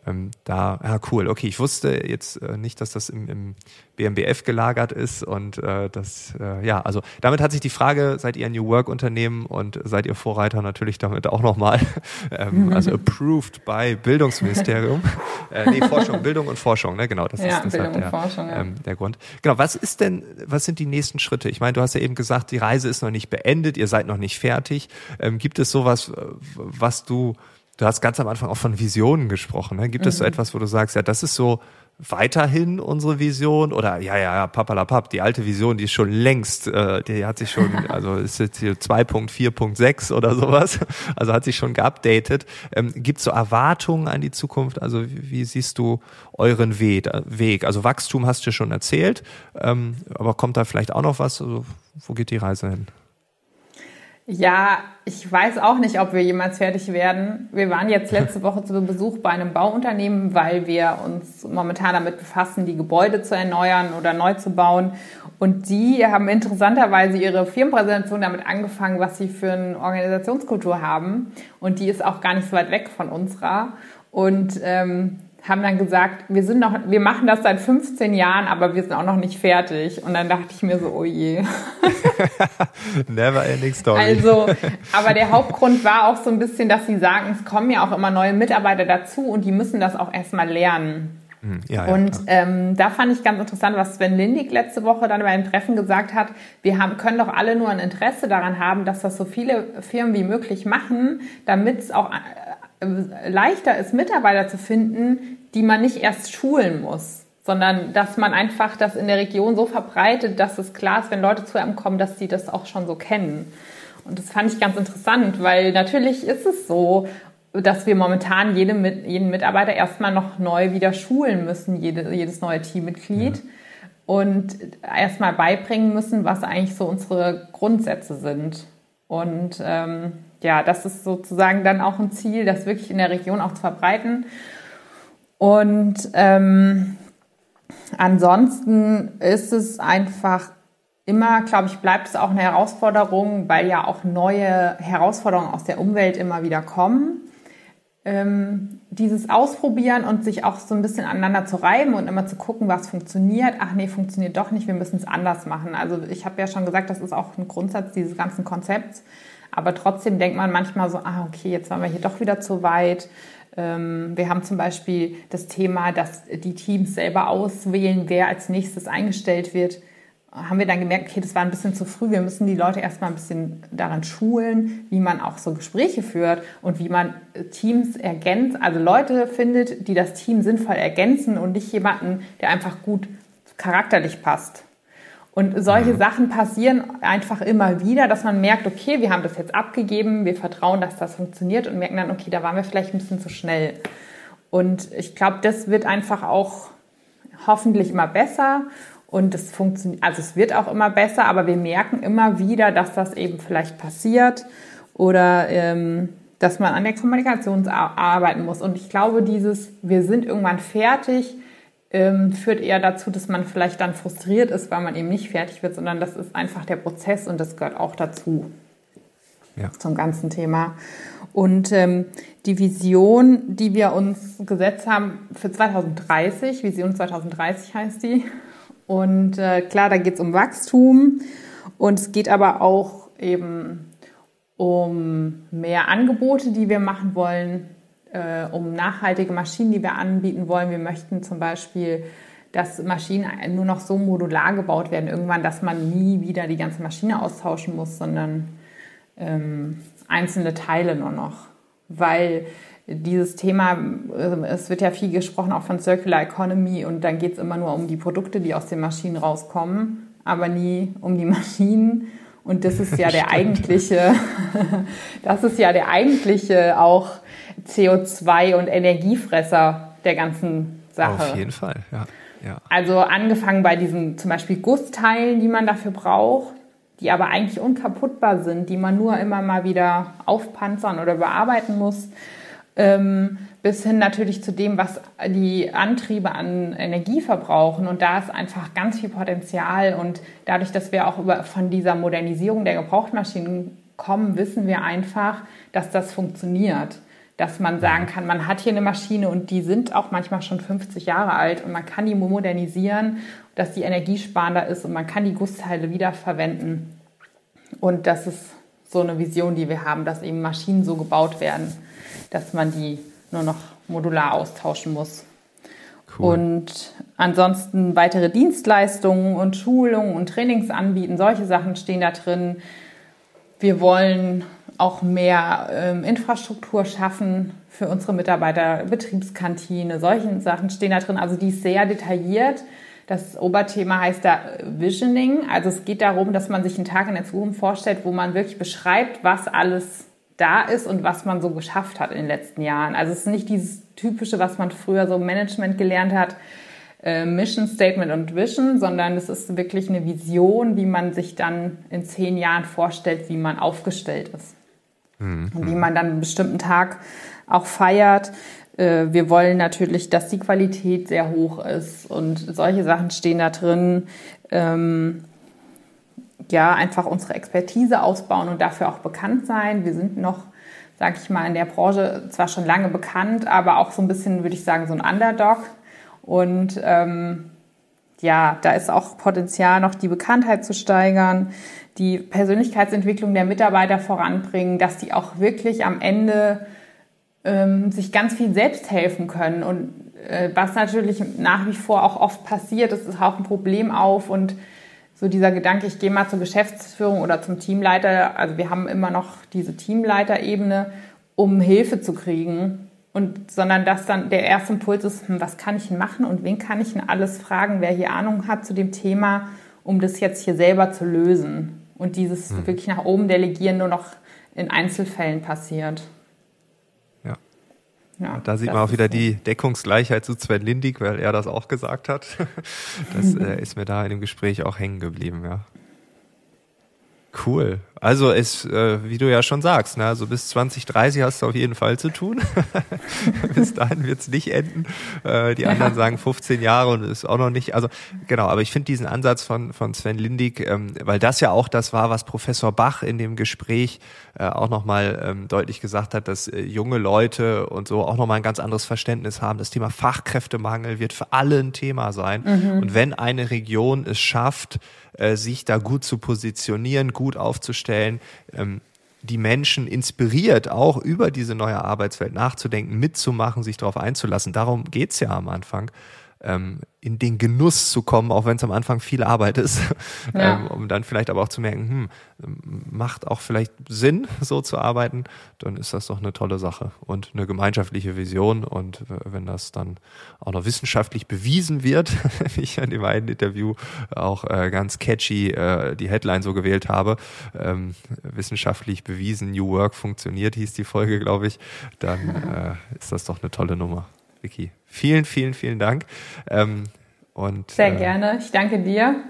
ähm, da, ja cool, okay, ich wusste jetzt äh, nicht, dass das im, im BMBF gelagert ist und äh, das, äh, ja, also damit hat sich die Frage, seid ihr ein New Work Unternehmen und seid ihr Vorreiter natürlich damit auch nochmal, ähm, also approved by Bildungsministerium, äh, nee, Forschung, Bildung und Forschung, ne, genau, das ja, ist das Bildung der, Forschung, ja. ähm, der Grund. Genau, was ist denn, was sind die nächsten Schritte? Ich meine, du hast ja eben gesagt, die Reise ist noch nicht beendet, ihr seid noch nicht fertig. Ähm, gibt es sowas, was du Du hast ganz am Anfang auch von Visionen gesprochen. Ne? Gibt mhm. es so mhm. etwas, wo du sagst, ja, das ist so weiterhin unsere Vision oder ja, ja, ja, papalapap, die alte Vision, die ist schon längst, äh, die hat sich schon, also ist jetzt hier 2.4.6 oder sowas, also hat sich schon geupdatet. Ähm, Gibt es so Erwartungen an die Zukunft? Also wie, wie siehst du euren Weg? Also Wachstum hast du schon erzählt, ähm, aber kommt da vielleicht auch noch was? Also, wo geht die Reise hin? Ja, ich weiß auch nicht, ob wir jemals fertig werden. Wir waren jetzt letzte Woche zu Besuch bei einem Bauunternehmen, weil wir uns momentan damit befassen, die Gebäude zu erneuern oder neu zu bauen. Und die haben interessanterweise ihre Firmenpräsentation damit angefangen, was sie für eine Organisationskultur haben. Und die ist auch gar nicht so weit weg von unserer. Und ähm, haben dann gesagt, wir sind noch, wir machen das seit 15 Jahren, aber wir sind auch noch nicht fertig. Und dann dachte ich mir so, oh je. Never ending story. Also, aber der Hauptgrund war auch so ein bisschen, dass sie sagen, es kommen ja auch immer neue Mitarbeiter dazu und die müssen das auch erstmal lernen. Hm, ja, ja, und ähm, da fand ich ganz interessant, was Sven Lindig letzte Woche dann bei einem Treffen gesagt hat. Wir haben, können doch alle nur ein Interesse daran haben, dass das so viele Firmen wie möglich machen, damit es auch leichter ist, Mitarbeiter zu finden, die man nicht erst schulen muss, sondern dass man einfach das in der Region so verbreitet, dass es klar ist, wenn Leute zu einem kommen, dass sie das auch schon so kennen. Und das fand ich ganz interessant, weil natürlich ist es so, dass wir momentan jede, jeden Mitarbeiter erstmal noch neu wieder schulen müssen, jede, jedes neue Teammitglied. Ja. Und erstmal beibringen müssen, was eigentlich so unsere Grundsätze sind. Und ähm, ja, das ist sozusagen dann auch ein Ziel, das wirklich in der Region auch zu verbreiten. Und ähm, ansonsten ist es einfach immer, glaube ich, bleibt es auch eine Herausforderung, weil ja auch neue Herausforderungen aus der Umwelt immer wieder kommen. Ähm, dieses Ausprobieren und sich auch so ein bisschen aneinander zu reiben und immer zu gucken, was funktioniert. Ach nee, funktioniert doch nicht, wir müssen es anders machen. Also ich habe ja schon gesagt, das ist auch ein Grundsatz dieses ganzen Konzepts. Aber trotzdem denkt man manchmal so, ah okay, jetzt waren wir hier doch wieder zu weit. Ähm, wir haben zum Beispiel das Thema, dass die Teams selber auswählen, wer als nächstes eingestellt wird. Haben wir dann gemerkt, okay, das war ein bisschen zu früh. Wir müssen die Leute erstmal ein bisschen daran schulen, wie man auch so Gespräche führt und wie man Teams ergänzt, also Leute findet, die das Team sinnvoll ergänzen und nicht jemanden, der einfach gut charakterlich passt. Und solche ja. Sachen passieren einfach immer wieder, dass man merkt, okay, wir haben das jetzt abgegeben, wir vertrauen, dass das funktioniert und merken dann, okay, da waren wir vielleicht ein bisschen zu schnell. Und ich glaube, das wird einfach auch hoffentlich immer besser und es funktioniert, also es wird auch immer besser, aber wir merken immer wieder, dass das eben vielleicht passiert oder ähm, dass man an der Kommunikation arbeiten muss. Und ich glaube, dieses, wir sind irgendwann fertig, ähm, führt eher dazu, dass man vielleicht dann frustriert ist, weil man eben nicht fertig wird, sondern das ist einfach der Prozess und das gehört auch dazu ja. zum ganzen Thema. Und ähm, die Vision, die wir uns gesetzt haben für 2030, Vision 2030 heißt die. Und äh, klar, da geht es um Wachstum und es geht aber auch eben um mehr Angebote, die wir machen wollen, äh, um nachhaltige Maschinen, die wir anbieten wollen. Wir möchten zum Beispiel, dass Maschinen nur noch so modular gebaut werden, irgendwann, dass man nie wieder die ganze Maschine austauschen muss, sondern ähm, einzelne Teile nur noch. Weil dieses Thema, äh, es wird ja viel gesprochen auch von Circular Economy und dann geht es immer nur um die Produkte, die aus den Maschinen rauskommen, aber nie um die Maschinen. Und das ist ja der eigentliche, das ist ja der eigentliche auch CO2 und Energiefresser der ganzen Sache. Auf jeden Fall, ja. ja. Also angefangen bei diesen zum Beispiel Gussteilen, die man dafür braucht, die aber eigentlich unkaputtbar sind, die man nur immer mal wieder aufpanzern oder bearbeiten muss, ähm, bis hin natürlich zu dem, was die Antriebe an Energie verbrauchen. Und da ist einfach ganz viel Potenzial. Und dadurch, dass wir auch über, von dieser Modernisierung der Gebrauchtmaschinen kommen, wissen wir einfach, dass das funktioniert dass man sagen kann, man hat hier eine Maschine und die sind auch manchmal schon 50 Jahre alt und man kann die modernisieren, dass die energiesparender ist und man kann die Gussteile wiederverwenden. Und das ist so eine Vision, die wir haben, dass eben Maschinen so gebaut werden, dass man die nur noch modular austauschen muss. Cool. Und ansonsten weitere Dienstleistungen und Schulungen und Trainings anbieten, solche Sachen stehen da drin. Wir wollen auch mehr ähm, Infrastruktur schaffen für unsere Mitarbeiter, Betriebskantine, solchen Sachen stehen da drin. Also die ist sehr detailliert. Das Oberthema heißt da Visioning. Also es geht darum, dass man sich einen Tag in der Zukunft vorstellt, wo man wirklich beschreibt, was alles da ist und was man so geschafft hat in den letzten Jahren. Also es ist nicht dieses typische, was man früher so im Management gelernt hat, äh, Mission Statement und Vision, sondern es ist wirklich eine Vision, wie man sich dann in zehn Jahren vorstellt, wie man aufgestellt ist. Mhm. Und wie man dann einen bestimmten Tag auch feiert. Äh, wir wollen natürlich, dass die Qualität sehr hoch ist und solche Sachen stehen da drin. Ähm, ja, einfach unsere Expertise ausbauen und dafür auch bekannt sein. Wir sind noch, sag ich mal, in der Branche zwar schon lange bekannt, aber auch so ein bisschen, würde ich sagen, so ein Underdog. Und ähm, ja, da ist auch Potenzial, noch die Bekanntheit zu steigern, die Persönlichkeitsentwicklung der Mitarbeiter voranbringen, dass die auch wirklich am Ende ähm, sich ganz viel selbst helfen können. Und äh, was natürlich nach wie vor auch oft passiert, ist auch ein Problem auf und so dieser Gedanke, ich gehe mal zur Geschäftsführung oder zum Teamleiter, also wir haben immer noch diese Teamleiterebene, um Hilfe zu kriegen. Und, sondern dass dann der erste Impuls ist, hm, was kann ich denn machen und wen kann ich denn alles fragen, wer hier Ahnung hat zu dem Thema, um das jetzt hier selber zu lösen. Und dieses hm. wirklich nach oben delegieren nur noch in Einzelfällen passiert. Ja, da sieht man auch wieder die Deckungsgleichheit zu Sven Lindig, weil er das auch gesagt hat. Das äh, ist mir da in dem Gespräch auch hängen geblieben, ja. Cool. Also es, äh, wie du ja schon sagst, ne, also bis 2030 hast du auf jeden Fall zu tun. bis dahin wird es nicht enden. Äh, die anderen sagen 15 Jahre und ist auch noch nicht. Also genau, aber ich finde diesen Ansatz von, von Sven Lindig, ähm, weil das ja auch das war, was Professor Bach in dem Gespräch äh, auch nochmal ähm, deutlich gesagt hat, dass äh, junge Leute und so auch nochmal ein ganz anderes Verständnis haben. Das Thema Fachkräftemangel wird für alle ein Thema sein. Mhm. Und wenn eine Region es schafft, äh, sich da gut zu positionieren, gut aufzustellen, ähm, die Menschen inspiriert, auch über diese neue Arbeitswelt nachzudenken, mitzumachen, sich darauf einzulassen. Darum geht's ja am Anfang ähm, in den Genuss zu kommen, auch wenn es am Anfang viel Arbeit ist, ja. ähm, um dann vielleicht aber auch zu merken, hm, macht auch vielleicht Sinn, so zu arbeiten, dann ist das doch eine tolle Sache und eine gemeinschaftliche Vision. Und wenn das dann auch noch wissenschaftlich bewiesen wird, wie ich in dem einen Interview auch äh, ganz catchy äh, die Headline so gewählt habe, ähm, wissenschaftlich bewiesen, New Work funktioniert, hieß die Folge, glaube ich, dann äh, ist das doch eine tolle Nummer. Vicky. Vielen, vielen, vielen Dank. Ähm, und, Sehr äh, gerne. Ich danke dir.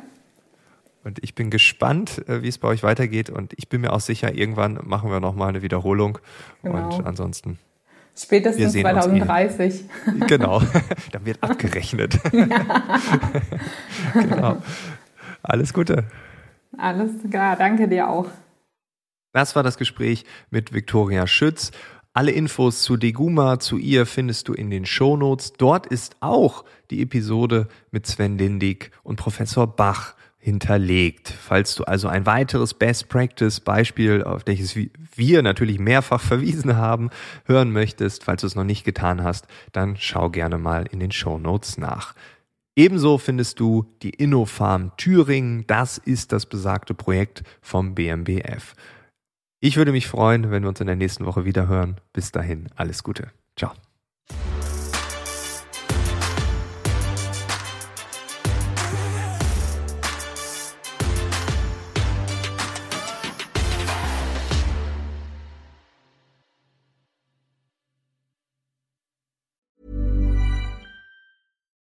Und ich bin gespannt, äh, wie es bei euch weitergeht. Und ich bin mir auch sicher, irgendwann machen wir nochmal eine Wiederholung. Genau. Und ansonsten. Spätestens 2030. Eh. Genau, dann wird abgerechnet. genau. Alles Gute. Alles klar, danke dir auch. Das war das Gespräch mit Viktoria Schütz. Alle Infos zu Deguma, zu ihr findest du in den Shownotes. Dort ist auch die Episode mit Sven Lindig und Professor Bach hinterlegt. Falls du also ein weiteres Best Practice Beispiel, auf welches wir natürlich mehrfach verwiesen haben, hören möchtest, falls du es noch nicht getan hast, dann schau gerne mal in den Shownotes nach. Ebenso findest du die InnoFarm Thüringen. Das ist das besagte Projekt vom BMBF. Ich würde mich freuen, wenn wir uns in der nächsten Woche wieder hören. Bis dahin, alles Gute. Ciao.